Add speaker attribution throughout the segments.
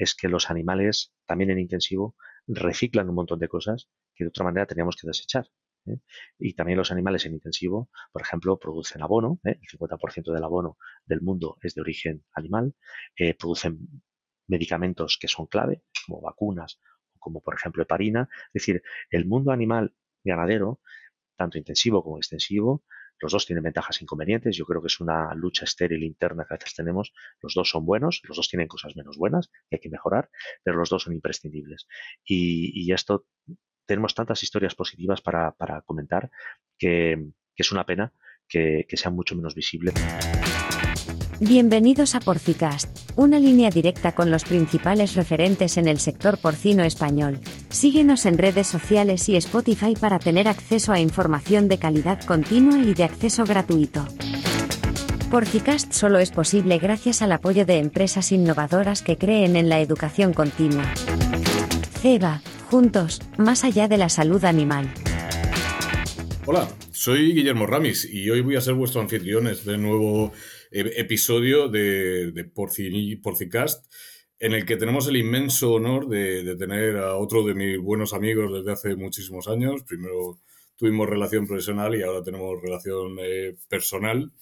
Speaker 1: es que los animales, también en intensivo, reciclan un montón de cosas que de otra manera teníamos que desechar. ¿eh? Y también los animales en intensivo, por ejemplo, producen abono, ¿eh? el 50% del abono del mundo es de origen animal, eh, producen medicamentos que son clave, como vacunas, como por ejemplo heparina. Es decir, el mundo animal ganadero, tanto intensivo como extensivo, los dos tienen ventajas e inconvenientes. Yo creo que es una lucha estéril interna que a veces tenemos. Los dos son buenos, los dos tienen cosas menos buenas que hay que mejorar, pero los dos son imprescindibles. Y, esto tenemos tantas historias positivas para, comentar que, es una pena que, que sea mucho menos visible.
Speaker 2: Bienvenidos a Porcicast, una línea directa con los principales referentes en el sector porcino español. Síguenos en redes sociales y Spotify para tener acceso a información de calidad continua y de acceso gratuito. Porcicast solo es posible gracias al apoyo de empresas innovadoras que creen en la educación continua. CEBA, juntos, más allá de la salud animal.
Speaker 3: Hola, soy Guillermo Ramis y hoy voy a ser vuestro anfitrión de nuevo episodio de, de Porcicast, en el que tenemos el inmenso honor de, tener a otro de mis buenos amigos desde hace muchísimos años. Primero tuvimos relación profesional y ahora tenemos relación eh, personal,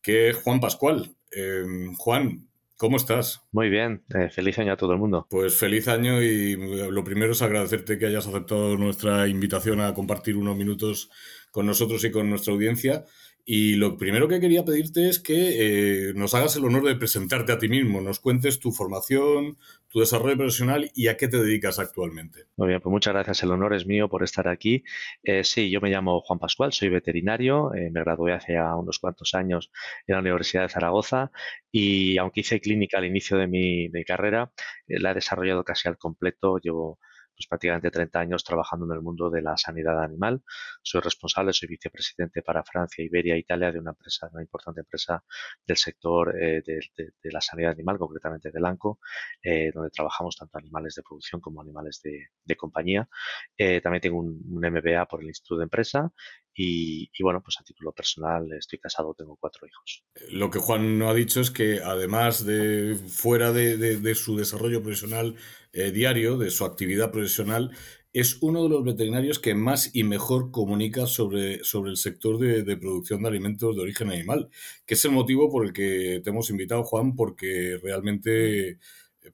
Speaker 3: que es Juan Pascual. Em, Juan, ¿Cómo estás?
Speaker 1: Muy bien, eh, feliz año a todo el mundo.
Speaker 3: Pues feliz año y lo primero es agradecerte que hayas aceptado nuestra invitación a compartir unos minutos con nosotros y con nuestra audiencia. Y lo primero que quería pedirte es que eh, nos hagas el honor de presentarte a ti mismo, nos cuentes tu formación, tu desarrollo profesional y a qué te dedicas actualmente.
Speaker 1: Muy bien, pues muchas gracias. El honor es mío por estar aquí. Eh, sí, yo me llamo Juan Pascual, soy veterinario, eh, me gradué hace unos cuantos años en la Universidad de Zaragoza y aunque hice clínica al inicio de mi, de mi carrera, la he desarrollado casi al completo. Llevo pues prácticamente 30 años trabajando en el mundo de la sanidad animal. Soy responsable, soy vicepresidente para Francia, Iberia Italia de una empresa, una importante empresa del sector eh, de, la sanidad animal, concretamente del ANCO, eh, donde trabajamos tanto animales de producción como animales de, compañía. Eh, también tengo un, un, MBA por el Instituto de Empresa y, bueno, pues a título personal estoy casado, tengo cuatro hijos.
Speaker 3: Lo que Juan no ha dicho es que además de fuera de, su desarrollo profesional eh, diario, de su actividad profesional, es uno de los veterinarios que más y mejor comunica sobre, sobre el sector de, producción de alimentos de origen animal, que es el motivo por el que te hemos invitado, Juan, porque realmente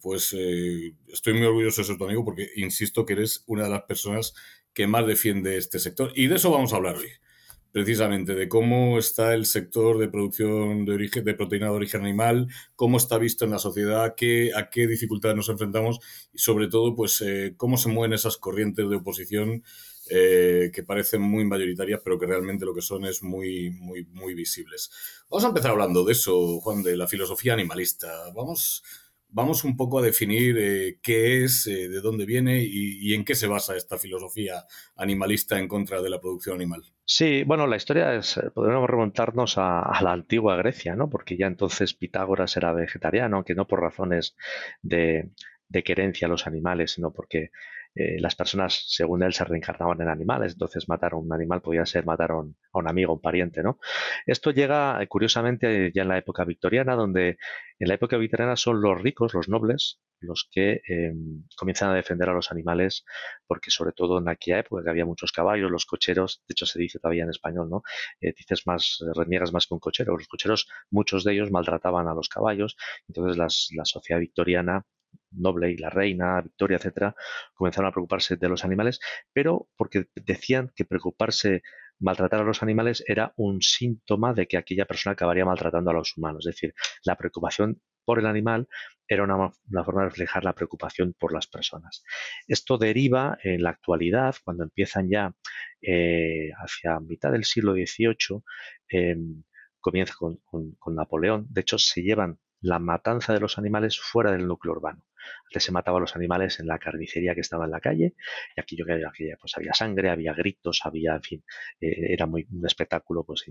Speaker 3: pues eh, estoy muy orgulloso de ser tu amigo porque insisto que eres una de las personas que más defiende este sector. Y de eso vamos a hablar hoy, precisamente, de cómo está el sector de producción de, origen, de proteína de origen animal, cómo está visto en la sociedad, qué, a qué dificultades nos enfrentamos y sobre todo, pues, eh, cómo se mueven esas corrientes de oposición eh, que parecen muy mayoritarias, pero que realmente lo que son es muy, muy, muy visibles. Vamos a empezar hablando de eso, Juan, de la filosofía animalista. Vamos vamos un poco a definir eh, qué es, eh, de dónde viene y, en qué se basa esta filosofía animalista en contra de la producción animal.
Speaker 1: Sí, bueno, la historia es, eh, podríamos remontarnos a, la antigua Grecia, ¿no? Porque ya entonces Pitágoras era vegetariano, aunque no por razones de, de querencia a los animales, sino porque eh, las personas, según él, se reencarnaban en animales, entonces matar a un animal podía ser matar a un, amigo, un pariente, ¿no? Esto llega, eh, curiosamente, ya en la época victoriana, donde en la época victoriana son los ricos, los nobles, los que em, comienzan a defender a los animales, porque sobre todo en aquella época que había muchos caballos, los cocheros, de hecho se dice todavía en español, ¿no? Eh, dices más, reniegas más que un cochero. Los cocheros, muchos de ellos maltrataban a los caballos, entonces la sociedad victoriana noble y la reina, Victoria, etcétera, comenzaron a preocuparse de los animales, pero porque decían que preocuparse, maltratar a los animales era un síntoma de que aquella persona acabaría maltratando a los humanos. Es decir, la preocupación por el animal era una, forma de reflejar la preocupación por las personas. Esto deriva en la actualidad, cuando empiezan ya eh, hacia mitad del siglo XVIII, em, comienza con, con Napoleón. De hecho, se llevan la matanza de los animales fuera del núcleo urbano. Antes se mataba a los animales en la carnicería que estaba en la calle y aquí yo que pues había sangre, había gritos, había, en fin, eh, era muy un espectáculo pues,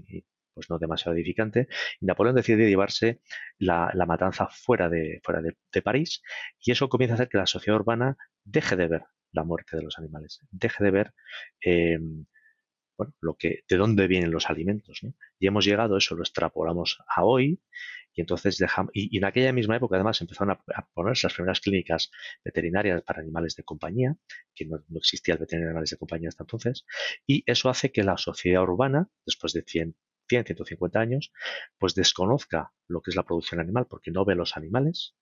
Speaker 1: pues no demasiado edificante. Y Napoleón decide llevarse la, matanza fuera, de, fuera de, París y eso comienza a hacer que la sociedad urbana deje de ver la muerte de los animales, deje de ver em, lo que, de dónde vienen los alimentos. Y hemos llegado, eso lo extrapolamos a hoy, y entonces dejamos, y, en aquella misma época además empezaron a, ponerse las primeras clínicas veterinarias para animales de compañía, que no, existía el veterinario de animales de compañía hasta entonces, y eso hace que la sociedad urbana, después de 100, 100, 150 años, pues desconozca lo que es la producción animal porque no ve los animales,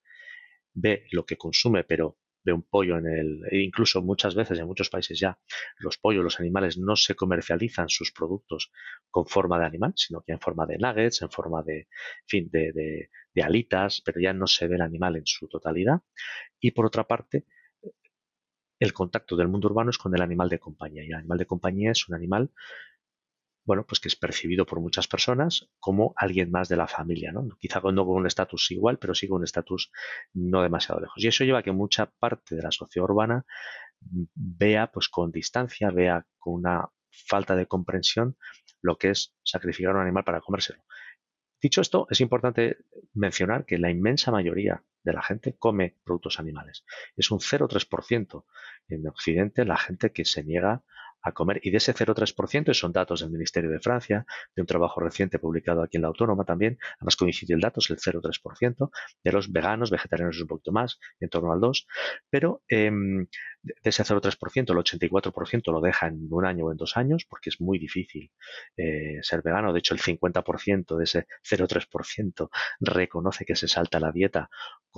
Speaker 1: ve lo que consume, pero ve un pollo en el. E incluso muchas veces en muchos países ya los pollos, los animales no se comercializan sus productos con forma de animal, sino que en forma de nuggets, en forma de, fin, de, de alitas, pero ya no se ve el animal en su totalidad. Y por otra parte, el contacto del mundo urbano es con el animal de compañía. Y el animal de compañía es un animal bueno, pues que es percibido por muchas personas como alguien más de la familia, ¿no? Quizá no con un estatus igual, pero sí con un estatus no demasiado lejos. Y eso lleva a que mucha parte de la sociedad urbana vea pues con distancia, vea con una falta de comprensión lo que es sacrificar un animal para comérselo. Dicho esto, es importante mencionar que la inmensa mayoría de la gente come productos animales. Es un 0,3% en Occidente la gente que se niega a comer. Y de ese 0,3%, son datos del Ministerio de Francia, de un trabajo reciente publicado aquí en la Autónoma también, además coincide el dato, es el 0,3%, de los veganos, vegetarianos es un poquito más, en torno al 2%, pero em, de ese 0,3%, el 84% lo deja en un año o en dos años, porque es muy difícil eh, ser vegano. De hecho, el 50% de ese 0,3% reconoce que se salta la dieta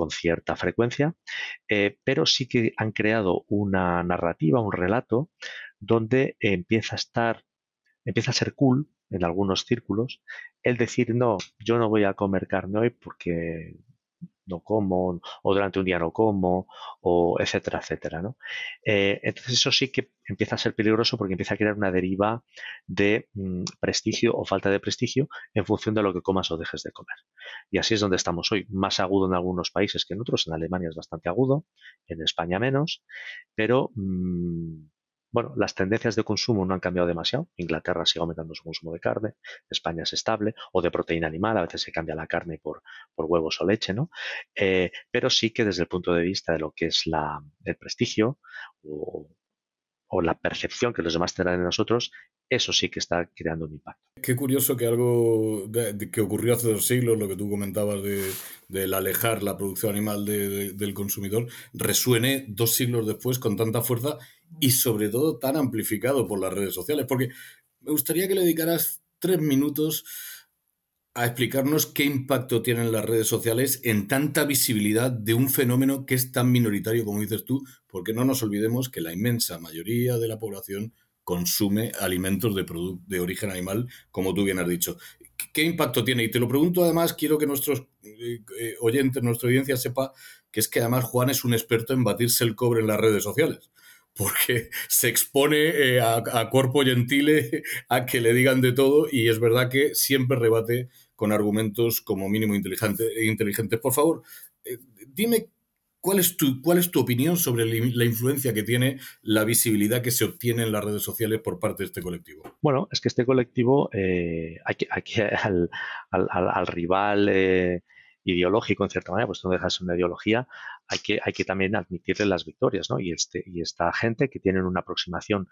Speaker 1: con cierta frecuencia, eh, pero sí que han creado una narrativa, un relato donde empieza a estar, empieza a ser cool en algunos círculos el decir, no, yo no voy a comer carne hoy porque no como, o durante un día no como, o etcétera, etcétera, ¿no? Eh, entonces eso sí que empieza a ser peligroso porque empieza a crear una deriva de mm, prestigio o falta de prestigio en función de lo que comas o dejes de comer. Y así es donde estamos hoy, más agudo en algunos países que en otros, en Alemania es bastante agudo, en España menos, pero mm, bueno, las tendencias de consumo no han cambiado demasiado. Inglaterra sigue aumentando su consumo de carne, España es estable, o de proteína animal, a veces se cambia la carne por, huevos o leche, ¿no? Eh, pero sí que desde el punto de vista de lo que es la, el prestigio o, la percepción que los demás tendrán de nosotros, eso sí que está creando un impacto.
Speaker 3: Qué curioso que algo que ocurrió hace dos siglos, lo que tú comentabas de, alejar la producción animal del consumidor, resuene dos siglos después con tanta fuerza y sobre todo tan amplificado por las redes sociales. Porque me gustaría que le dedicaras tres minutos a explicarnos qué impacto tienen las redes sociales en tanta visibilidad de un fenómeno que es tan minoritario como dices tú, porque no nos olvidemos que la inmensa mayoría de la población consume alimentos de, de origen animal, como tú bien has dicho. ¿Qué impacto tiene? Y te lo pregunto además, quiero que nuestros eh, eh, oyentes, nuestra audiencia sepa que es que además Juan es un experto en batirse el cobre en las redes sociales porque se expone eh, a, cuerpo gentile a que le digan de todo y es verdad que siempre rebate con argumentos como mínimo inteligentes. Por favor, eh, dime cuál es, tu, cuál es tu opinión sobre la influencia que tiene la visibilidad que se obtiene en las redes sociales por parte de este colectivo.
Speaker 1: Bueno, es que este colectivo, eh, aquí, al, al, rival ideológico, en cierta manera, pues no dejas una ideología, hay que, hay que también admitirle las victorias, ¿no? Y, este, y esta gente que tienen una aproximación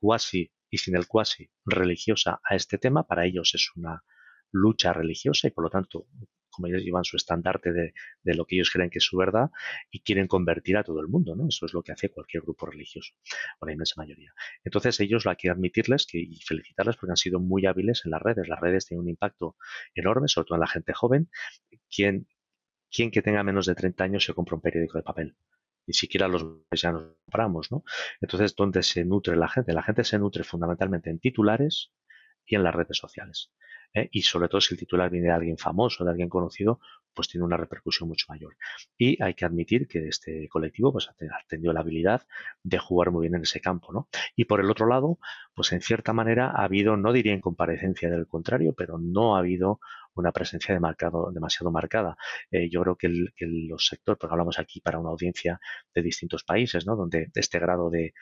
Speaker 1: cuasi y sin el cuasi religiosa a este tema, para ellos es una lucha religiosa y por lo tanto como ellos llevan su estandarte de, lo que ellos creen que es su verdad y quieren convertir a todo el mundo, ¿no? Eso es lo que hace cualquier grupo religioso, o la inmensa mayoría. Entonces ellos lo hay que admitirles que, y felicitarles porque han sido muy hábiles en las redes. Las redes tienen un impacto enorme, sobre todo en la gente joven. Quien, quien que tenga menos de 30 años se compra un periódico de papel ni siquiera los ya nos compramos, ¿no? Entonces, ¿dónde se nutre la gente? La gente se nutre fundamentalmente en titulares y en las redes sociales. ¿Eh? y sobre todo si el titular viene de alguien famoso, de alguien conocido, pues tiene una repercusión mucho mayor. Y hay que admitir que este colectivo pues, ha tenido la habilidad de jugar muy bien en ese campo. ¿no? Y por el otro lado, pues en cierta manera ha habido, no diría en comparecencia del contrario, pero no ha habido una presencia demasiado marcada. Eh, yo creo que, los sectores, porque hablamos aquí para una audiencia de distintos países, ¿no? donde este grado de,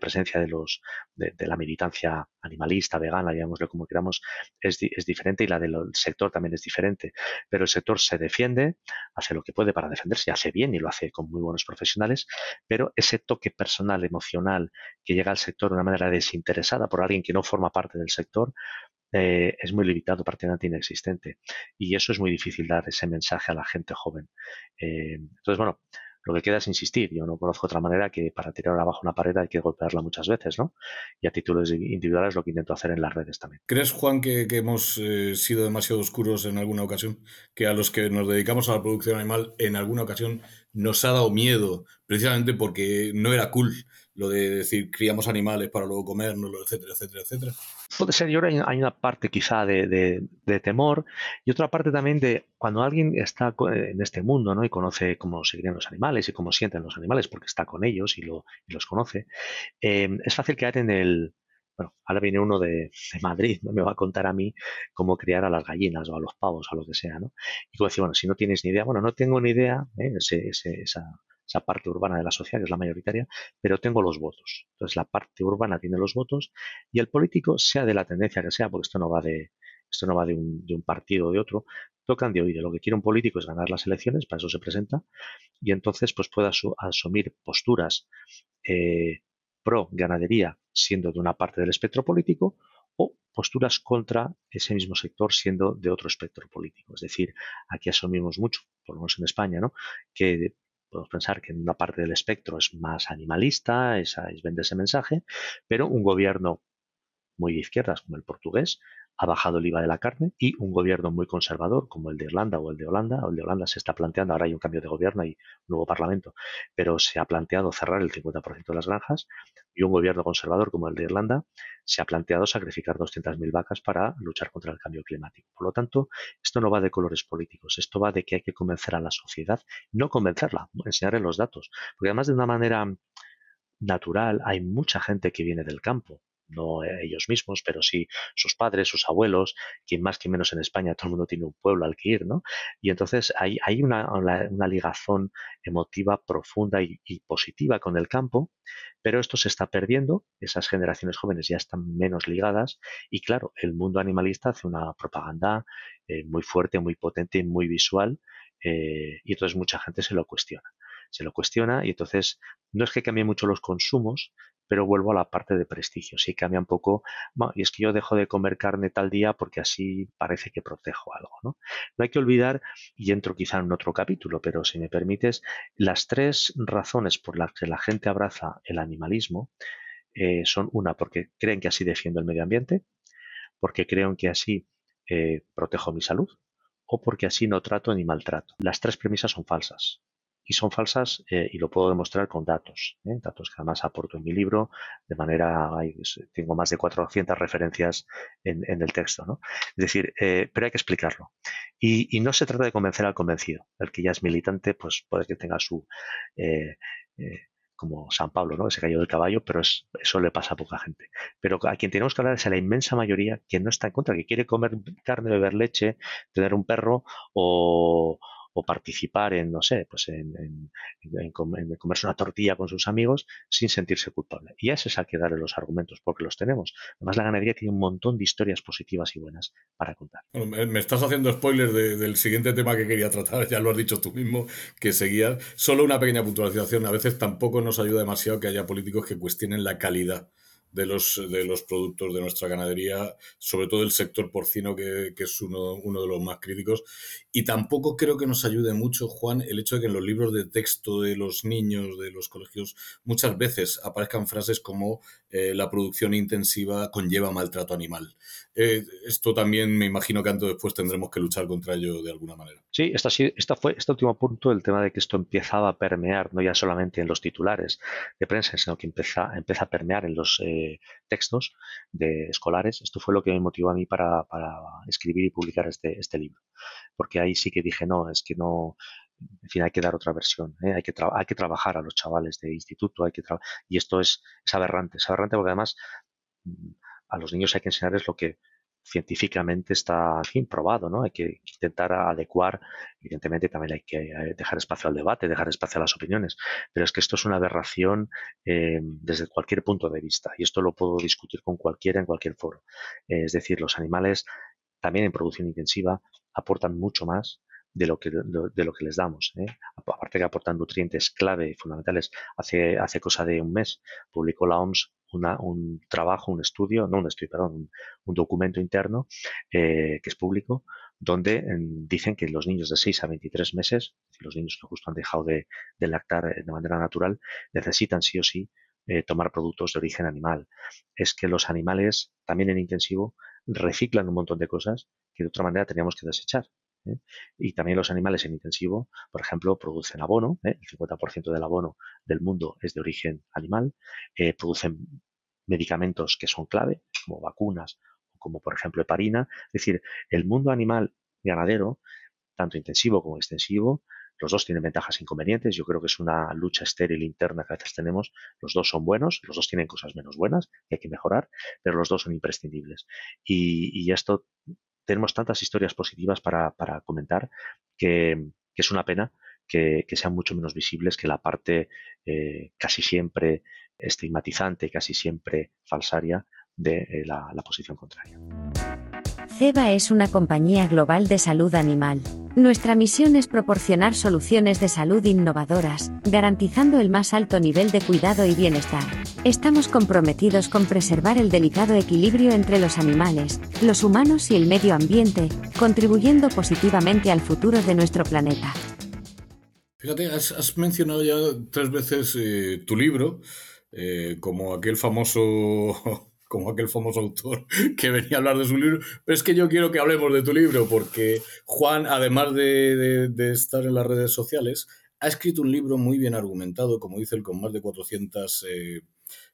Speaker 1: presencia de, los, de, la militancia animalista, vegana, llamémoslo como queramos, es, diferente y la del sector también es diferente. Pero el sector se defiende, hace lo que puede para defenderse, hace bien y lo hace con muy buenos profesionales, pero ese toque personal, emocional, que llega al sector de una manera desinteresada por alguien que no forma parte del sector, eh, es muy limitado, prácticamente inexistente. Y eso es muy difícil dar ese mensaje a la gente joven. Eh, entonces, bueno, lo que queda es insistir. Yo no conozco otra manera que para tirar abajo una pared hay que golpearla muchas veces, ¿no? Y a títulos individuales lo que intento hacer en las redes también.
Speaker 3: ¿Crees, Juan, que, hemos eh, sido demasiado oscuros en alguna ocasión? Que a los que nos dedicamos a la producción animal en alguna ocasión nos ha dado miedo, precisamente porque no era cool lo de decir criamos animales para luego comérnoslo, etcétera, etcétera, etcétera.
Speaker 1: Puede ser, yo creo que hay una parte quizá de, temor y otra parte también de cuando alguien está en este mundo ¿no? y conoce cómo se crían los animales y cómo sienten los animales porque está con ellos y, lo, los conoce, eh, es fácil caer en el, bueno, ahora viene uno de, Madrid, ¿no? me va a contar a mí cómo criar a las gallinas o a los pavos o a lo que sea, ¿no? Y tú decir, bueno, si no tienes ni idea, bueno, no tengo ni idea, ¿eh? esa, esa parte urbana de la sociedad, que es la mayoritaria, pero tengo los votos. Entonces la parte urbana tiene los votos y el político, sea de la tendencia que sea, porque esto no va de, esto no va de un, partido o de otro, tocan de oído. Lo que quiere un político es ganar las elecciones, para eso se presenta, y entonces pues puede asumir posturas eh, pro ganadería siendo de una parte del espectro político o posturas contra ese mismo sector siendo de otro espectro político. Es decir, aquí asumimos mucho, por lo menos en España, ¿no? que podemos pensar que en una parte del espectro es más animalista, es, es vende ese mensaje, pero un gobierno muy de izquierdas como el portugués ha bajado el IVA de la carne y un gobierno muy conservador como el de Irlanda o el de Holanda, o el de Holanda se está planteando, ahora hay un cambio de gobierno y nuevo parlamento, pero se ha planteado cerrar el 50% de las granjas y un gobierno conservador como el de Irlanda se ha planteado sacrificar 200.000 vacas para luchar contra el cambio climático. Por lo tanto, esto no va de colores políticos, esto va de que hay que convencer a la sociedad, no convencerla, enseñarle los datos, porque además de una manera natural hay mucha gente que viene del campo no ellos mismos, pero sí sus padres, sus abuelos, quien más que menos en España, todo el mundo tiene un pueblo al que ir, ¿no? Y entonces hay, hay una, una, ligazón emotiva profunda y, positiva con el campo, pero esto se está perdiendo, esas generaciones jóvenes ya están menos ligadas y claro, el mundo animalista hace una propaganda eh, muy fuerte, muy potente y muy visual eh, y entonces mucha gente se lo cuestiona se lo cuestiona y entonces no es que cambie mucho los consumos, pero vuelvo a la parte de prestigio. Sí cambia un poco, y es que yo dejo de comer carne tal día porque así parece que protejo algo. ¿no? no hay que olvidar, y entro quizá en otro capítulo, pero si me permites, las tres razones por las que la gente abraza el animalismo eh, son una, porque creen que así defiendo el medio ambiente, porque creen que así eh, protejo mi salud, o porque así no trato ni maltrato. Las tres premisas son falsas y son falsas eh, y lo puedo demostrar con datos, ¿eh? datos que además aporto en mi libro, de manera, tengo más de 400 referencias en, el texto, ¿no? Es decir, eh, pero hay que explicarlo. Y, no se trata de convencer al convencido, el que ya es militante, pues puede que tenga su, como San Pablo, ¿no? Se cayó del caballo, pero eso le pasa a poca gente. Pero a quien tenemos que hablar es a la inmensa mayoría que no está en contra, que quiere comer carne, beber leche, tener un perro o, o participar en, no sé, pues en, en, comerse una tortilla con sus amigos sin sentirse culpable. Y a ese es al que darle los argumentos, porque los tenemos. Además, la ganadería tiene un montón de historias positivas y buenas para contar.
Speaker 3: me estás haciendo spoiler del siguiente tema que quería tratar, ya lo has dicho tú mismo, que seguía. Solo una pequeña puntualización. A veces tampoco nos ayuda demasiado que haya políticos que cuestionen la calidad de los, de los productos de nuestra ganadería, sobre todo el sector porcino, que, es uno, uno, de los más críticos. Y tampoco creo que nos ayude mucho, Juan, el hecho de que en los libros de texto de los niños, de los colegios, muchas veces aparezcan frases como eh, la producción intensiva conlleva maltrato animal. Eh, esto también me imagino que antes o después tendremos que luchar contra ello de alguna manera.
Speaker 1: Sí, esta, esta fue este último punto, el tema de que esto empezaba a permear, no ya solamente en los titulares de prensa, sino que empieza, empieza a permear en los eh, textos de escolares. Esto fue lo que me motivó a mí para, escribir y publicar este, este libro. Porque ahí sí que dije, no, es que no, en fin, hay que dar otra versión, ¿eh? hay, que hay que trabajar a los chavales de instituto, hay que y esto es, es aberrante, es aberrante porque además mm, a los niños hay que enseñarles lo que científicamente está, en fin, probado, ¿no? Hay que intentar adecuar, evidentemente también hay que eh, dejar espacio al debate, dejar espacio a las opiniones, pero es que esto es una aberración eh, desde cualquier punto de vista y esto lo puedo discutir con cualquiera en cualquier foro. es decir, los animales también en producción intensiva aportan mucho más de lo que, de lo que les damos. ¿eh? Aparte que aportan nutrientes clave y fundamentales. Hace, hace cosa de un mes publicó la OMS un trabajo, un estudio, no un estudio, perdón, un, documento interno eh, que es público, donde dicen que los niños de 6 a 23 meses, los niños que justo han dejado de, lactar eh, de manera natural, necesitan sí o sí eh, tomar productos de origen animal. Es que los animales, también en intensivo, reciclan un montón de cosas que de otra manera teníamos que desechar. ¿Eh? Y también los animales en intensivo, por ejemplo, producen abono, ¿eh? el 50% del abono del mundo es de origen animal, eh, producen medicamentos que son clave, como vacunas, como por ejemplo heparina. Es decir, el mundo animal ganadero, tanto intensivo como extensivo, los dos tienen ventajas e inconvenientes. Yo creo que es una lucha estéril interna que a veces tenemos. Los dos son buenos, los dos tienen cosas menos buenas que hay que mejorar, pero los dos son imprescindibles. y esto tenemos tantas historias positivas para, comentar que, es una pena que, sean mucho menos visibles que la parte eh, casi siempre estigmatizante, casi siempre falsaria de eh, la posición contraria.
Speaker 2: CEBA es una compañía global de salud animal. Nuestra misión es proporcionar soluciones de salud innovadoras, garantizando el más alto nivel de cuidado y bienestar. Estamos comprometidos con preservar el delicado equilibrio entre los animales, los humanos y el medio ambiente, contribuyendo positivamente al futuro de nuestro planeta.
Speaker 3: Fíjate, has, mencionado ya tres veces eh, tu libro, eh, como aquel famoso como aquel famoso autor que venía a hablar de su libro, pero es que yo quiero que hablemos de tu libro, porque Juan, además de, estar en las redes sociales, ha escrito un libro muy bien argumentado, como dice él, con más de 400 eh,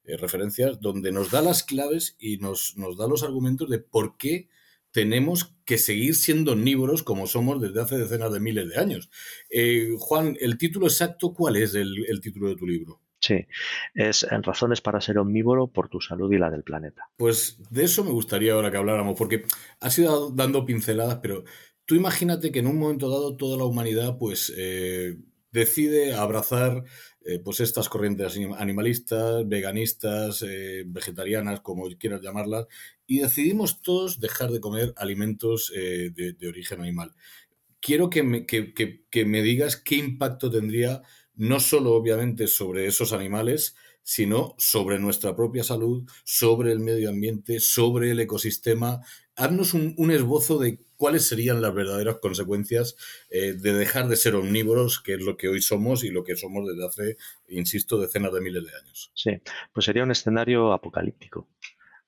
Speaker 3: eh, referencias, donde nos da las claves y nos, da los argumentos de por qué tenemos que seguir siendo omnívoros como somos desde hace decenas de miles de años. Eh, Juan, ¿el título exacto cuál es el título de tu libro?
Speaker 1: Sí, es en razones para ser omnívoro por tu salud y la del planeta.
Speaker 3: Pues de eso me gustaría ahora que habláramos, porque has ido dando pinceladas, pero tú imagínate que en un momento dado toda la humanidad pues eh, decide abrazar eh, pues estas corrientes animalistas, veganistas, eh, vegetarianas, como quieras llamarlas, y decidimos todos dejar de comer alimentos de, origen animal. Quiero que me, que me digas qué impacto tendría no solo obviamente sobre esos animales, sino sobre nuestra propia salud, sobre el medio ambiente, sobre el ecosistema. Haznos un, esbozo de cuáles serían las verdaderas consecuencias eh, de dejar de ser omnívoros, que es lo que hoy somos y lo que somos desde hace, insisto, decenas de miles de años.
Speaker 1: Sí, pues sería un escenario apocalíptico.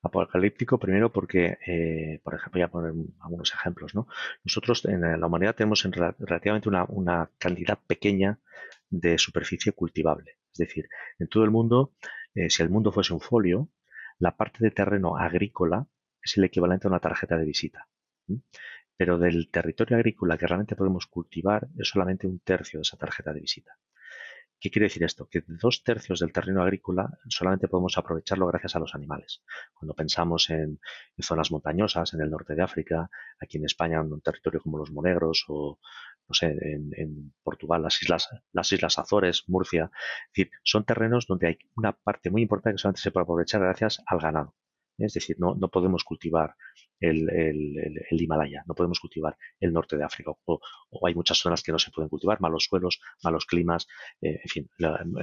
Speaker 1: Apocalíptico primero porque, eh, por ejemplo, voy a poner algunos ejemplos. ¿no? Nosotros en la humanidad tenemos relativamente una, una cantidad pequeña de superficie cultivable. Es decir, en todo el mundo, eh, si el mundo fuese un folio, la parte de terreno agrícola es el equivalente a una tarjeta de visita. Pero del territorio agrícola que realmente podemos cultivar es solamente un tercio de esa tarjeta de visita. ¿Qué quiere decir esto? Que dos tercios del terreno agrícola solamente podemos aprovecharlo gracias a los animales. Cuando pensamos en, zonas montañosas, en el norte de África, aquí en España, en un territorio como los Monegros o, no sé, en, Portugal, las islas, las islas Azores, Murcia, es decir, son terrenos donde hay una parte muy importante que solamente se puede aprovechar gracias al ganado. Es decir, no, no podemos cultivar el, el, Himalaya, no podemos cultivar el norte de África, o, hay muchas zonas que no se pueden cultivar, malos suelos, malos climas, eh, en fin,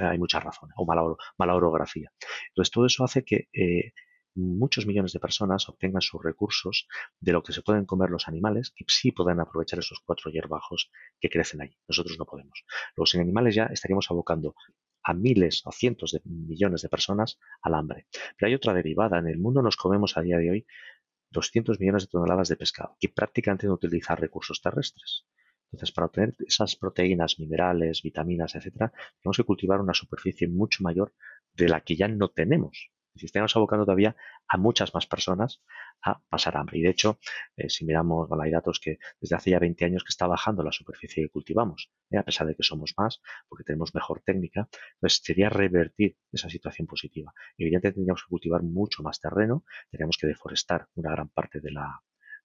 Speaker 1: hay muchas razones, o mala, mala orografía. Entonces, todo eso hace que eh, muchos millones de personas obtengan sus recursos de lo que se pueden comer los animales, que sí pueden aprovechar esos cuatro hierbajos que crecen allí. Nosotros no podemos. Los animales ya estaríamos abocando a miles o cientos de millones de personas al hambre. Pero hay otra derivada. En el mundo nos comemos a día de hoy 200 millones de toneladas de pescado, que prácticamente no utilizan recursos terrestres. Entonces, para obtener esas proteínas, minerales, vitaminas, etcétera, tenemos que cultivar una superficie mucho mayor de la que ya no tenemos si estamos abocando todavía a muchas más personas a pasar hambre. Y de hecho, eh, si miramos, hay datos que desde hace ya 20 años que está bajando la superficie que cultivamos, ¿eh? a pesar de que somos más, porque tenemos mejor técnica, pues sería revertir esa situación positiva. Evidentemente tendríamos que cultivar mucho más terreno, tendríamos que deforestar una gran parte de la,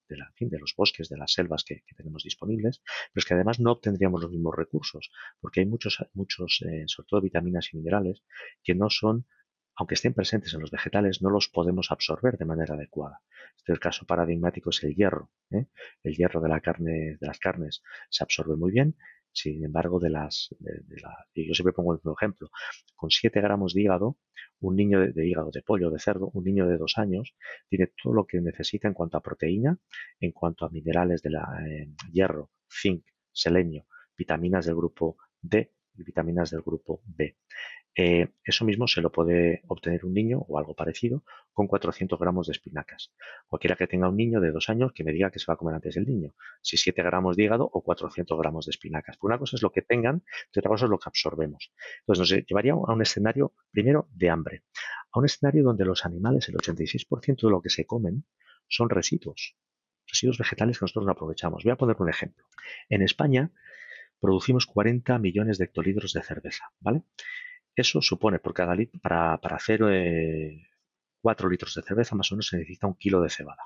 Speaker 1: de, la, de, los bosques, de las selvas que, tenemos disponibles, pero es que además no obtendríamos los mismos recursos, porque hay muchos, muchos eh, sobre todo vitaminas y minerales, que no son aunque estén presentes en los vegetales, no los podemos absorber de manera adecuada. Este el caso paradigmático es el hierro. ¿eh? El hierro de, la carne, de las carnes se absorbe muy bien, sin embargo, de las, yo siempre pongo el ejemplo, con 7 gramos de hígado, un niño de, hígado de pollo, de cerdo, un niño de dos años, tiene todo lo que necesita en cuanto a proteína, en cuanto a minerales de la, eh, hierro, zinc, selenio, vitaminas del grupo D y vitaminas del grupo B. Eh, eso mismo se lo puede obtener un niño o algo parecido con 400 gramos de espinacas. Cualquiera que tenga un niño de dos años que me diga que se va a comer antes el niño, si 7 gramos de hígado o 400 gramos de espinacas. una cosa es lo que tengan y otra cosa es lo que absorbemos. Entonces nos llevaría a un escenario primero de hambre, a un escenario donde los animales, el 86% de lo que se comen son residuos, residuos vegetales que nosotros no aprovechamos. Voy a poner un ejemplo. En España producimos 40 millones de hectolitros de cerveza, ¿vale? Eso supone por cada litro, para, hacer 4 eh, litros de cerveza más o menos se necesita un kilo de cebada.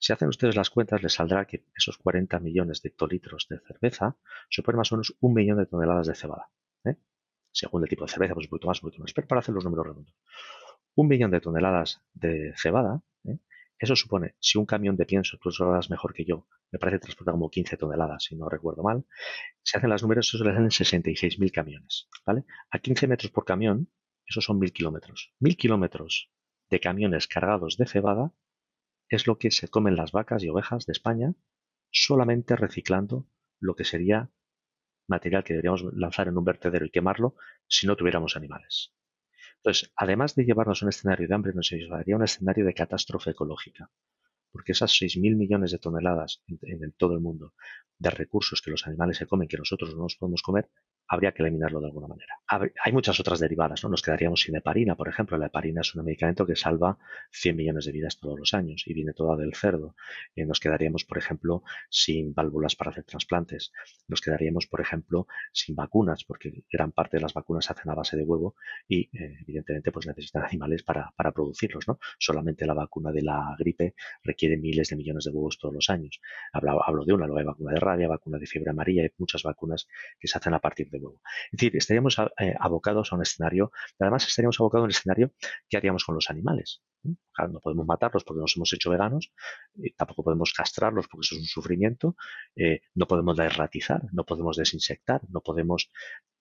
Speaker 1: Si hacen ustedes las cuentas, les saldrá que esos 40 millones de hectolitros de cerveza suponen más o menos un millón de toneladas de cebada. ¿eh? Según el tipo de cerveza, pues un poquito más, un poquito más. Pero para hacer los números redondos. Un millón de toneladas de cebada. Eso supone, si un camión de pienso, tú lo harás mejor que yo, me parece transporta como 15 toneladas, si no recuerdo mal. Se hacen las números, eso le salen 66.000 camiones, ¿vale? A 15 metros por camión, eso son 1.000 kilómetros. 1.000 kilómetros de camiones cargados de cebada es lo que se comen las vacas y ovejas de España solamente reciclando lo que sería material que deberíamos lanzar en un vertedero y quemarlo si no tuviéramos animales. Entonces, además de llevarnos a un escenario de hambre, nos llevaría un escenario de catástrofe ecológica porque esas 6.000 millones de toneladas en, todo el mundo de recursos que los animales se comen, que nosotros no nos podemos comer, habría que eliminarlo de alguna manera. Hay muchas otras derivadas, ¿no? Nos quedaríamos sin heparina, por ejemplo. La heparina es un medicamento que salva 100 millones de vidas todos los años y viene toda del cerdo. Eh, nos quedaríamos, por ejemplo, sin válvulas para hacer trasplantes. Nos quedaríamos, por ejemplo, sin vacunas, porque gran parte de las vacunas se hacen a base de huevo y, eh, evidentemente, pues necesitan animales para, para producirlos, ¿no? Solamente la vacuna de la gripe requiere miles de millones de huevos todos los años. Hablo, hablo de una, luego hay vacuna de rabia, vacuna de fiebre amarilla, hay muchas vacunas que se hacen a partir de es decir, estaríamos eh, abocados a un escenario, además estaríamos abocados a un escenario, ¿qué haríamos con los animales? no podemos matarlos porque nos hemos hecho veganos, tampoco podemos castrarlos porque eso es un sufrimiento, eh, no podemos derratizar, no podemos desinsectar, no podemos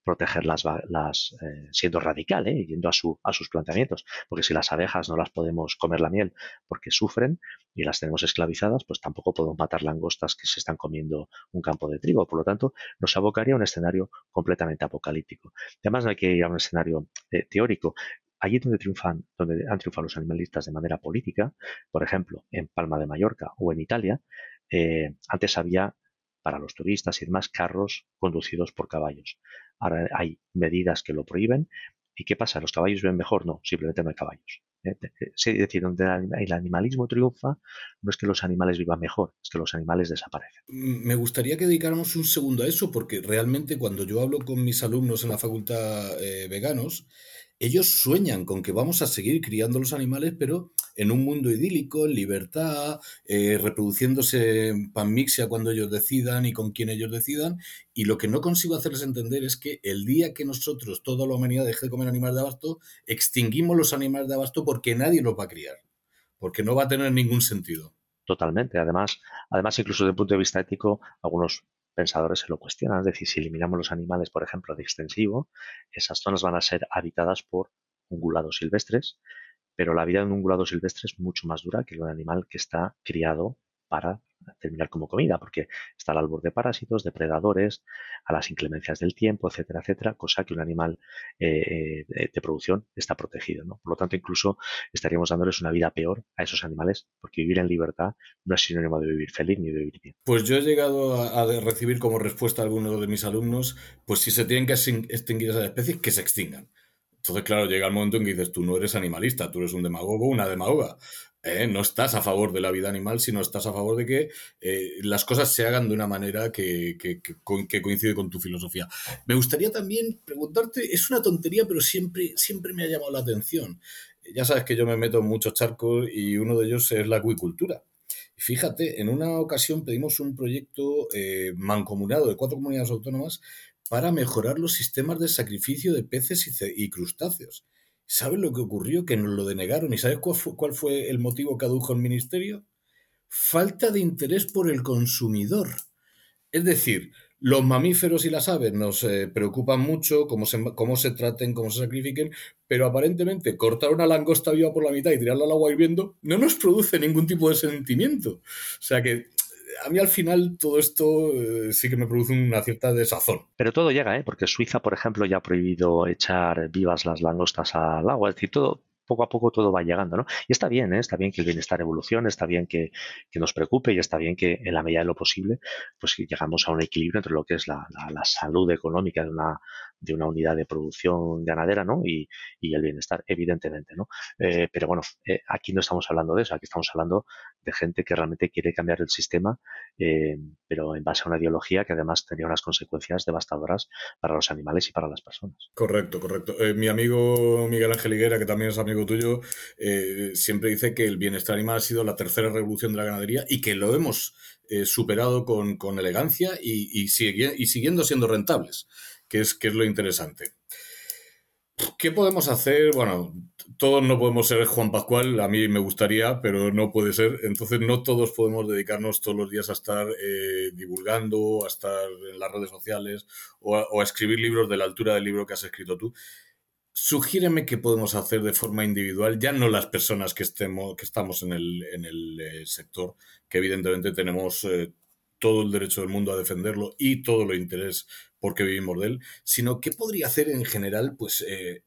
Speaker 1: proteger las, eh, siendo radical, ¿eh? yendo a, su, a sus planteamientos, porque si las abejas no las podemos comer la miel porque sufren y las tenemos esclavizadas, pues tampoco podemos matar langostas que se están comiendo un campo de trigo. Por lo tanto, nos abocaría a un escenario completamente apocalíptico. Además, no hay que ir a un escenario eh, teórico. Allí donde triunfan, donde han triunfado los animalistas de manera política, por ejemplo, en Palma de Mallorca o en Italia, antes había para los turistas y demás carros conducidos por caballos. Ahora hay medidas que lo prohíben. ¿Y qué pasa? ¿Los caballos ven mejor? No, simplemente no hay caballos. ¿Eh? Es decir, donde el animalismo triunfa, no es que los animales vivan mejor, es que los animales desaparecen.
Speaker 3: Me gustaría que dedicáramos un segundo a eso, porque realmente cuando yo hablo con mis alumnos en la facultad eh, veganos, ellos sueñan con que vamos a seguir criando los animales, pero en un mundo idílico, en libertad, eh, reproduciéndose en panmixia cuando ellos decidan y con quien ellos decidan. Y lo que no consigo hacerles entender es que el día que nosotros, toda la humanidad, deje de comer animales de abasto, extinguimos los animales de abasto porque nadie los va a criar, porque no va a tener ningún sentido.
Speaker 1: Totalmente. Además, además incluso desde el punto de vista ético, algunos pensadores se lo cuestionan. Es decir, si eliminamos los animales, por ejemplo, de extensivo, esas zonas van a ser habitadas por ungulados silvestres, pero la vida de un ungulado silvestre es mucho más dura que la de un animal que está criado para terminar como comida, porque está al albur de parásitos, depredadores, a las inclemencias del tiempo, etcétera, etcétera, cosa que un animal eh, eh, de producción está protegido. ¿no? Por lo tanto, incluso estaríamos dándoles una vida peor a esos animales, porque vivir en libertad no es sinónimo de vivir feliz ni de vivir bien.
Speaker 3: Pues yo he llegado a, recibir como respuesta a algunos de mis alumnos, pues si se tienen que extinguir esas especies, que se extingan. Entonces, claro, llega el momento en que dices, tú no eres animalista, tú eres un demagogo, una demagoga. ¿Eh? No estás a favor de la vida animal, sino estás a favor de que eh, las cosas se hagan de una manera que, coincide con tu filosofía. Me gustaría también preguntarte, es una tontería, pero siempre, siempre me ha llamado la atención. Ya sabes que yo me meto en muchos charcos y uno de ellos es la acuicultura. Fíjate, en una ocasión pedimos un proyecto eh, mancomunado de cuatro comunidades autónomas para mejorar los sistemas de sacrificio de peces y, crustáceos. ¿Sabes lo que ocurrió? Que nos lo denegaron. ¿Y sabes cuál fue, cuál fue el motivo que adujo el ministerio? Falta de interés por el consumidor. Es decir, los mamíferos y las aves nos eh, preocupan mucho, cómo se, cómo se traten, cómo se sacrifiquen, pero aparentemente cortar una langosta viva por la mitad y tirarla al agua hirviendo no nos produce ningún tipo de sentimiento. O sea que a mí al final todo esto eh, sí que me produce una cierta desazón.
Speaker 1: Pero todo llega, ¿eh? porque Suiza, por ejemplo, ya ha prohibido echar vivas las langostas al agua. Es decir, todo, poco a poco todo va llegando, ¿no? Y está bien, ¿eh? está bien que el bienestar evolucione, está bien que, nos preocupe y está bien que en la medida de lo posible, pues llegamos a un equilibrio entre lo que es la, la salud económica de una, de una unidad de producción ganadera, ¿no? Y, el bienestar, evidentemente, ¿no? Eh, pero bueno, eh, aquí no estamos hablando de eso, aquí estamos hablando de gente que realmente quiere cambiar el sistema, eh, pero en base a una ideología que además tenía unas consecuencias devastadoras para los animales y para las personas.
Speaker 3: Correcto, correcto. mi amigo Miguel Ángel Higuera, que también es amigo tuyo, siempre dice que el bienestar animal ha sido la tercera revolución de la ganadería y que lo hemos superado con, elegancia y, y siguiendo siendo rentables que es, que es lo interesante. ¿Qué podemos hacer? Bueno, todos no podemos ser Juan Pascual, a mí me gustaría, pero no puede ser. Entonces no todos podemos dedicarnos todos los días a estar eh, divulgando, a estar en las redes sociales o a, escribir libros de la altura del libro que has escrito tú. Sugiéreme qué podemos hacer de forma individual, ya no las personas que, estemos, que estamos en el, en el eh, sector, que evidentemente tenemos eh, todo el derecho del mundo a defenderlo y todo el interés porque vivimos de él, sino qué podría hacer en general, pues, eh,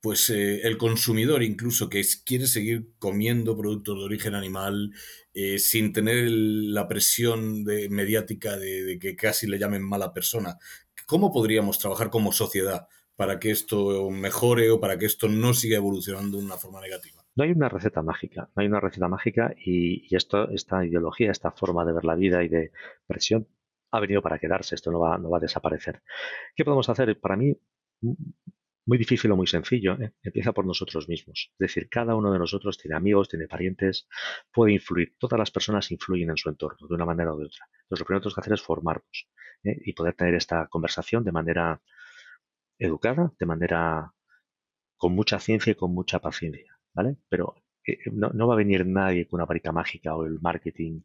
Speaker 3: pues eh, el consumidor incluso que quiere seguir comiendo productos de origen animal eh, sin tener la presión de, mediática de, que casi le llamen mala persona. ¿Cómo podríamos trabajar como sociedad para que esto mejore o para que esto no siga evolucionando de una forma negativa?
Speaker 1: No hay una receta mágica, no hay una receta mágica y, y esto, esta ideología, esta forma de ver la vida y de presión ha venido para quedarse, esto no va, no va a desaparecer. ¿Qué podemos hacer? Para mí, muy difícil o muy sencillo, ¿eh? empieza por nosotros mismos. Es decir, cada uno de nosotros tiene amigos, tiene parientes, puede influir. Todas las personas influyen en su entorno de una manera o de otra. Entonces, lo primero que tenemos que hacer es formarnos ¿eh? y poder tener esta conversación de manera educada, de manera con mucha ciencia y con mucha paciencia, ¿vale? Pero eh, no, va a venir nadie con una varita mágica o el marketing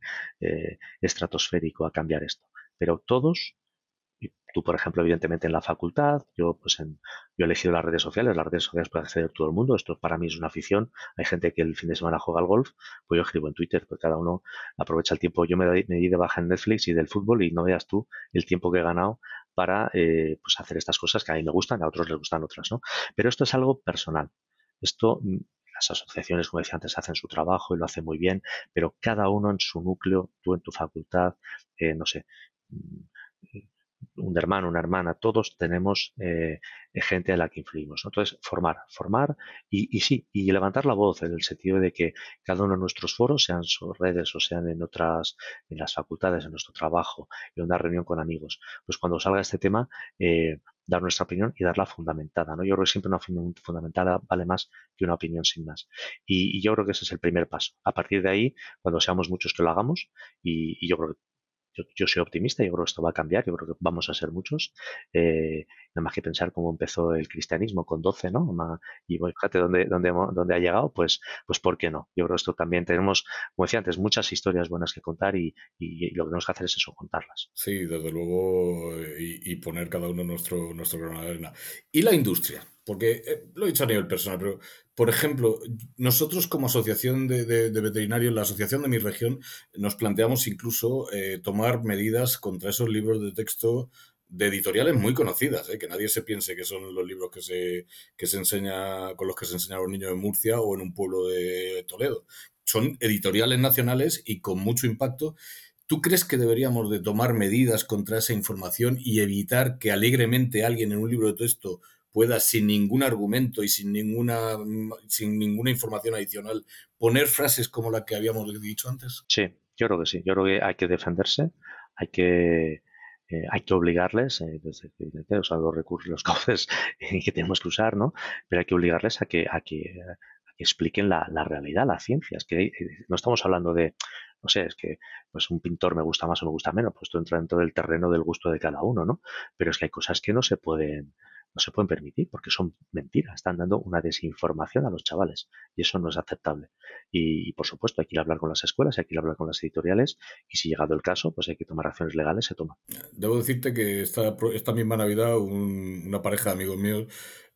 Speaker 1: estratosférico a cambiar esto pero todos, tú por ejemplo evidentemente en la facultad, yo pues en, yo he elegido las redes sociales, las redes sociales puede acceder todo el mundo, esto para mí es una afición, hay gente que el fin de semana juega al golf, pues yo escribo en Twitter, pues cada uno aprovecha el tiempo, yo me, di de baja en Netflix y del fútbol y no veas tú el tiempo que he ganado para eh, pues hacer estas cosas que a mí me gustan, a otros les gustan otras, ¿no? Pero esto es algo personal. Esto mm, las asociaciones, como decía antes, hacen su trabajo y lo hacen muy bien, pero cada uno en su núcleo, tú en tu facultad, eh, no sé, un hermano, una hermana, todos tenemos eh, gente a la que influimos. Entonces, formar, formar y, sí, y levantar la voz en el sentido de que cada uno de nuestros foros, sean sus redes o sean en otras, en las facultades, en nuestro trabajo, en una reunión con amigos, pues cuando salga este tema, eh, dar nuestra opinión y darla fundamentada. ¿no? Yo creo que siempre una opinión fundamentada vale más que una opinión sin más. Y, yo creo que ese es el primer paso. A partir de ahí, cuando seamos muchos que lo hagamos, y, y yo creo que yo, soy optimista, yo creo que esto va a cambiar, yo creo que vamos a ser muchos. Eh, nada más que pensar cómo empezó el cristianismo con 12, ¿no? Y fíjate dónde, dónde, dónde ha llegado, pues, pues ¿por qué no? Yo creo que esto también tenemos, como decía antes, muchas historias buenas que contar y, lo que tenemos que hacer es eso, contarlas.
Speaker 3: Sí, desde luego, y, poner cada uno nuestro, nuestro grano de arena. ¿Y la industria? Porque eh, lo he dicho a nivel personal, pero por ejemplo, nosotros como asociación de, veterinarios, la asociación de mi región, nos planteamos incluso eh, tomar medidas contra esos libros de texto de editoriales muy conocidas, ¿eh? que nadie se piense que son los libros que se, que se enseña, con los que se enseñan a los niños en Murcia o en un pueblo de Toledo. Son editoriales nacionales y con mucho impacto. ¿Tú crees que deberíamos de tomar medidas contra esa información y evitar que alegremente alguien en un libro de texto pueda sin ningún argumento y sin ninguna, sin ninguna información adicional poner frases como la que habíamos dicho antes?
Speaker 1: Sí, yo creo que sí. Yo creo que hay que defenderse, hay que, eh, hay que obligarles, eh, los recursos, los cauces que tenemos que usar, ¿no? Pero hay que obligarles a que, a que, expliquen la, la, realidad, la ciencia. Es que eh, no estamos hablando de, no sé, es que pues un pintor me gusta más o me gusta menos, pues esto entra dentro del terreno del gusto de cada uno, ¿no? Pero es que hay cosas que no se pueden, no se pueden permitir porque son mentiras, están dando una desinformación a los chavales y eso no es aceptable. Y, por supuesto hay que ir a hablar con las escuelas, hay que ir a hablar con las editoriales y si llegado el caso, pues hay que tomar acciones legales, se toma.
Speaker 3: Debo decirte que esta, esta misma Navidad una pareja de amigos míos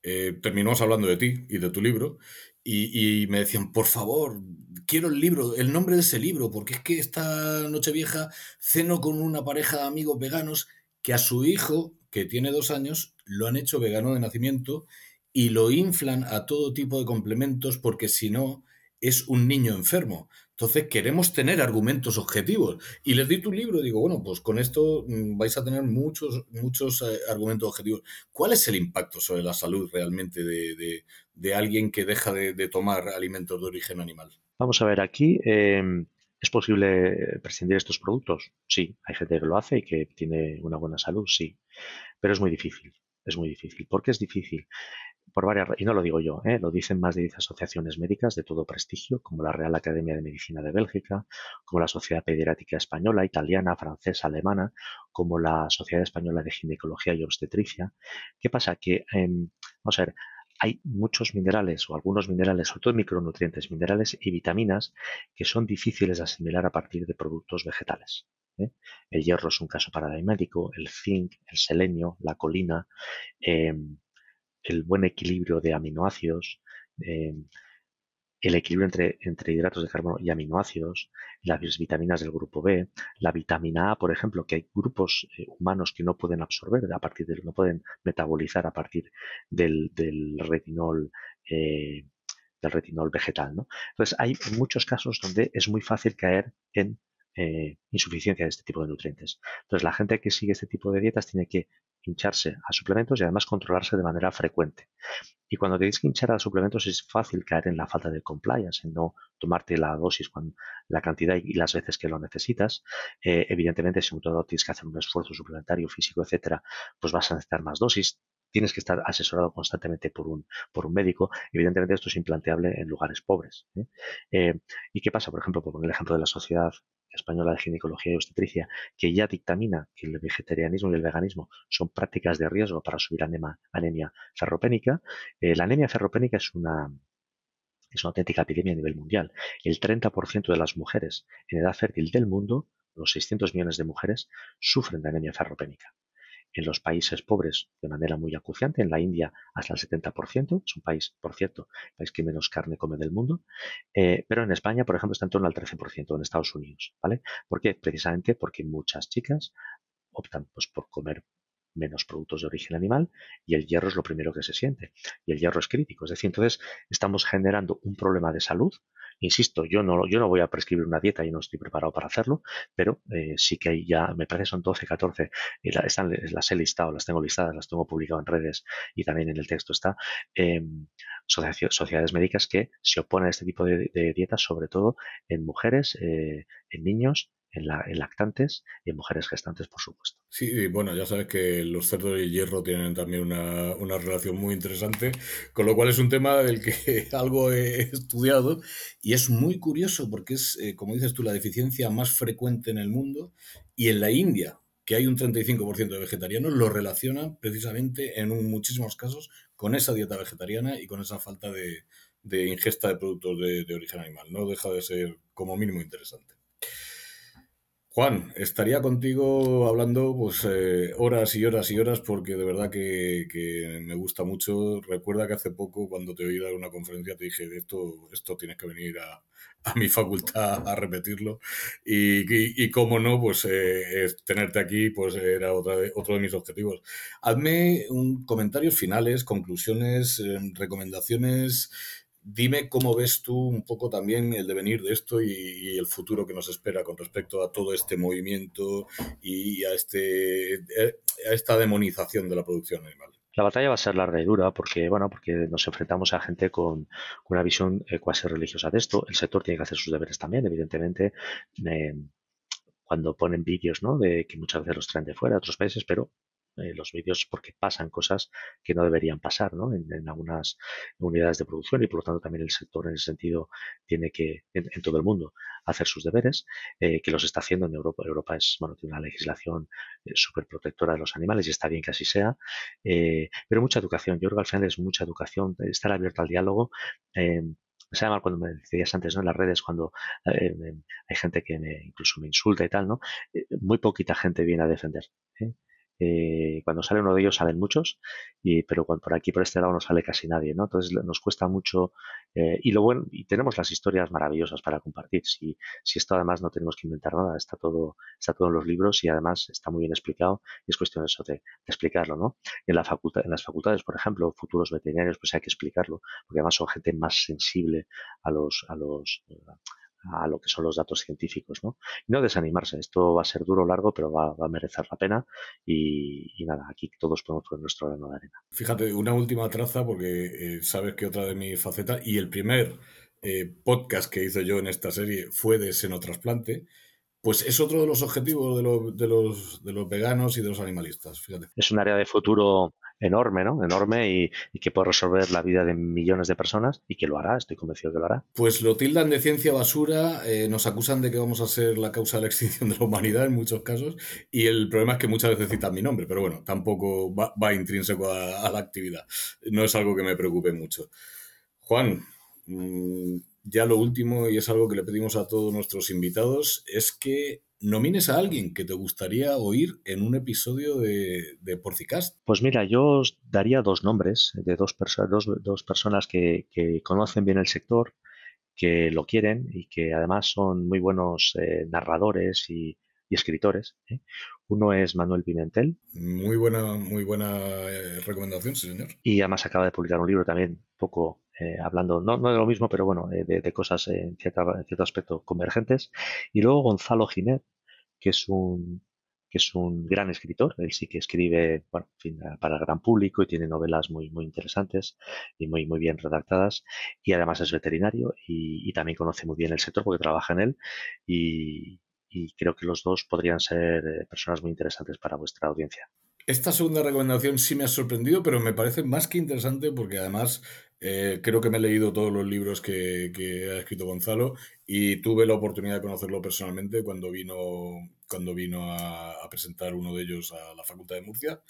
Speaker 3: eh, terminamos hablando de ti y de tu libro y, me decían, por favor, quiero el libro, el nombre de ese libro, porque es que esta noche vieja ceno con una pareja de amigos veganos que a su hijo, que tiene dos años, lo han hecho vegano de nacimiento y lo inflan a todo tipo de complementos porque si no es un niño enfermo. Entonces queremos tener argumentos objetivos. Y les di tu libro y digo, bueno, pues con esto mm, vais a tener muchos, muchos eh, argumentos objetivos. ¿Cuál es el impacto sobre la salud realmente de, de alguien que deja de, tomar alimentos de origen animal?
Speaker 1: Vamos a ver, aquí em, es posible prescindir de estos productos. Sí, hay gente que lo hace y que tiene una buena salud, sí, pero es muy difícil. Es muy difícil. ¿Por qué es difícil? Por varias, y no lo digo yo, ¿eh? lo dicen más de 10 asociaciones médicas de todo prestigio, como la Real Academia de Medicina de Bélgica, como la Sociedad Pediátrica Española, Italiana, Francesa, Alemana, como la Sociedad Española de Ginecología y Obstetricia. ¿Qué pasa? Que, em, vamos a ver, hay muchos minerales o algunos minerales, sobre todo micronutrientes, minerales y vitaminas que son difíciles de asimilar a partir de productos vegetales. ¿eh? El hierro es un caso paradigmático, el zinc, el selenio, la colina, em, el buen equilibrio de aminoácidos, em, el equilibrio entre, entre hidratos de carbono y aminoácidos, las vitaminas del grupo B, la vitamina A, por ejemplo, que hay grupos eh, humanos que no pueden absorber a partir del, no pueden metabolizar a partir del, del retinol. Eh, del retinol vegetal. ¿no? Entonces, hay muchos casos donde es muy fácil caer en eh, insuficiencia de este tipo de nutrientes. Entonces, la gente que sigue este tipo de dietas tiene que hincharse a suplementos y además controlarse de manera frecuente. Y cuando tenéis que hinchar a suplementos es fácil caer en la falta de compliance, en no tomarte la dosis, con la cantidad y las veces que lo necesitas. Eh, evidentemente, si todo tienes que hacer un esfuerzo suplementario físico, etcétera, pues vas a necesitar más dosis tienes que estar asesorado constantemente por un, por un médico. Evidentemente esto es implanteable en lugares pobres. ¿eh? Eh, ¿Y qué pasa? Por ejemplo, por poner el ejemplo de la Sociedad Española de Ginecología y Obstetricia, que ya dictamina que el vegetarianismo y el veganismo son prácticas de riesgo para subir anemia, anemia ferropénica. Eh, la anemia ferropénica es una, es una auténtica epidemia a nivel mundial. El 30% de las mujeres en edad fértil del mundo, los 600 millones de mujeres, sufren de anemia ferropénica en los países pobres de manera muy acuciante, en la India hasta el 70%, es un país, por cierto, el país que menos carne come del mundo, eh, pero en España, por ejemplo, está en torno al 13%, en Estados Unidos, ¿vale? ¿Por qué? Precisamente porque muchas chicas optan pues, por comer menos productos de origen animal y el hierro es lo primero que se siente y el hierro es crítico. Es decir, entonces estamos generando un problema de salud Insisto, yo no, yo no voy a prescribir una dieta y no estoy preparado para hacerlo, pero eh, sí que hay ya, me parece son 12, 14, y están, las he listado, las tengo listadas, las tengo publicado en redes y también en el texto está, em, sociedades médicas que se oponen a este tipo de, dietas, sobre todo en mujeres, eh, en niños en, lactantes y en mujeres gestantes, por supuesto.
Speaker 3: Sí, bueno, ya sabes que los cerdos y hierro tienen también una, una, relación muy interesante, con lo cual es un tema del que algo he estudiado y es muy curioso porque es, eh, como dices tú, la deficiencia más frecuente en el mundo y en la India, que hay un 35% de vegetarianos, lo relacionan precisamente en muchísimos casos con esa dieta vegetariana y con esa falta de, de ingesta de productos de, de origen animal. No deja de ser como mínimo interesante. Juan, estaría contigo hablando pues eh, horas y horas y horas porque de verdad que, me gusta mucho. Recuerda que hace poco cuando te oí dar una conferencia te dije esto, esto tienes que venir a, mi facultad a repetirlo y, y, cómo no, pues eh, tenerte aquí pues era otra otro de mis objetivos. Hazme un comentarios finales, conclusiones, eh, recomendaciones Dime cómo ves tú un poco también el devenir de esto y, el futuro que nos espera con respecto a todo este movimiento y a, este, a esta demonización de la producción animal.
Speaker 1: La batalla va a ser larga y dura porque, bueno, porque nos enfrentamos a gente con, una visión eh, cuasi religiosa de esto. El sector tiene que hacer sus deberes también, evidentemente. Eh, cuando ponen vídeos, ¿no? De que muchas veces los traen de fuera, de otros países, pero eh, los vídeos porque pasan cosas que no deberían pasar ¿no? En, algunas unidades de producción y por lo tanto también el sector en ese sentido tiene que, en, todo el mundo, hacer sus deberes, eh, que los está haciendo en Europa. Europa es, bueno, tiene una legislación eh, súper protectora de los animales y está bien que así sea, pero mucha educación. Yo creo que al final es mucha educación, estar abierto al diálogo. me sale mal cuando me decías antes, ¿no? En las redes, cuando hay gente que me, incluso me insulta y tal, ¿no? muy poquita gente viene a defender. Eh, cuando sale uno de ellos salen muchos, y, pero cuando por aquí, por este lado, no sale casi nadie, ¿no? Entonces nos cuesta mucho, eh, y lo bueno, y tenemos las historias maravillosas para compartir. Si, si esto además no tenemos que inventar nada, está todo, está todo en los libros y además está muy bien explicado, y es cuestión de eso, de, explicarlo, ¿no? En la facultad, en las facultades, por ejemplo, futuros veterinarios, pues hay que explicarlo, porque además son gente más sensible a los, a los, a lo que son los datos científicos, ¿no? No desanimarse, esto va a ser duro, largo, pero va, a merecer la pena y, nada, aquí todos podemos poner nuestro grano de arena.
Speaker 3: Fíjate, una última traza, porque eh, sabes que otra de mis facetas, y el primer eh, podcast que hice yo en esta serie fue de senotrasplante, pues es otro de los objetivos de, de, los, de los veganos y de los animalistas, fíjate.
Speaker 1: Es un área de futuro enorme, ¿no? Enorme y, que puede resolver la vida de millones de personas y que lo hará, estoy convencido que lo hará.
Speaker 3: Pues lo tildan de ciencia basura, eh, nos acusan de que vamos a ser la causa de la extinción de la humanidad en muchos casos y el problema es que muchas veces citan mi nombre, pero bueno, tampoco va, intrínseco a, la actividad. No es algo que me preocupe mucho. Juan, mm, ya lo último, y es algo que le pedimos a todos nuestros invitados, es que nomines a alguien que te gustaría oír en un episodio de, de Porcicast.
Speaker 1: Pues mira, yo os daría dos nombres de dos, dos, personas que, conocen bien el sector, que lo quieren y que además son muy buenos eh, narradores y, escritores. ¿eh? Uno es Manuel Pimentel.
Speaker 3: Muy buena, muy buena eh, recomendación, señor.
Speaker 1: Y además acaba de publicar un libro también, poco hablando, no, no, de lo mismo, pero bueno, de, cosas en, en, cierto aspecto convergentes. Y luego Gonzalo Ginés, que es un que es un gran escritor, él sí que escribe bueno, para el gran público y tiene novelas muy, muy interesantes y muy, muy bien redactadas y además es veterinario y, también conoce muy bien el sector porque trabaja en él y, creo que los dos podrían ser eh, personas muy interesantes para vuestra audiencia.
Speaker 3: Esta segunda recomendación sí me ha sorprendido, pero me parece más que interesante porque además eh, creo que me he leído todos los libros que, ha escrito Gonzalo y tuve la oportunidad de conocerlo personalmente cuando vino, cuando vino a, presentar uno de ellos a la Facultad de Murcia.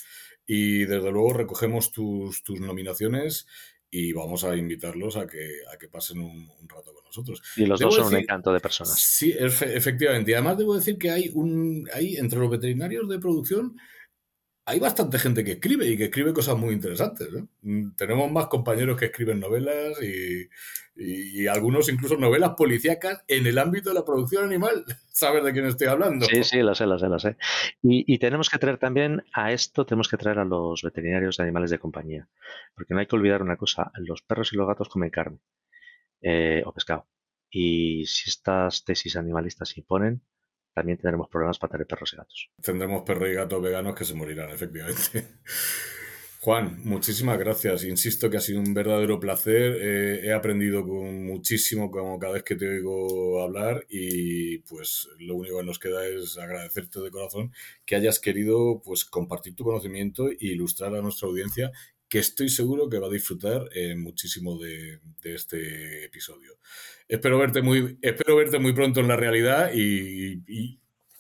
Speaker 3: Y desde luego recogemos tus, nominaciones y vamos a invitarlos a que, a que pasen un, rato con nosotros.
Speaker 1: Y los dos son un encanto de personas.
Speaker 3: Sí, efectivamente. Y además debo decir que hay, un, hay entre los veterinarios de producción hay bastante gente que escribe y que escribe cosas muy interesantes. Mm, tenemos más compañeros que escriben novelas y, algunos incluso novelas policíacas en el ámbito de la producción animal. ¿Sabes de quién estoy hablando?
Speaker 1: Sí, sí, lo sé, lo sé, lo sé. Y, tenemos que traer también a esto, tenemos que traer a los veterinarios de animales de compañía. Porque no hay que olvidar una cosa, los perros y los gatos comen carne eh, o pescado. Y si estas tesis animalistas se imponen, también tendremos problemas para tener perros y gatos.
Speaker 3: Tendremos perros y gatos veganos que se morirán, efectivamente. Juan, muchísimas gracias. Insisto que ha sido un verdadero placer. Eh, he aprendido con muchísimo como cada vez que te oigo hablar y pues lo único que nos queda es agradecerte de corazón que hayas querido pues compartir tu conocimiento e ilustrar a nuestra audiencia que estoy seguro que va a disfrutar eh, muchísimo de, este episodio. Espero verte muy, espero verte muy pronto en la realidad y,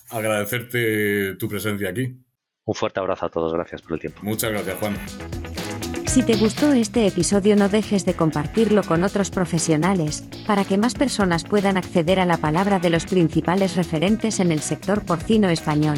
Speaker 3: agradecerte tu presencia aquí.
Speaker 1: Un fuerte abrazo a todos, gracias por el tiempo.
Speaker 3: Muchas gracias, Juan.
Speaker 2: Si te gustó este episodio no dejes de compartirlo con otros profesionales, para que más personas puedan acceder a la palabra de los principales referentes en el sector porcino español.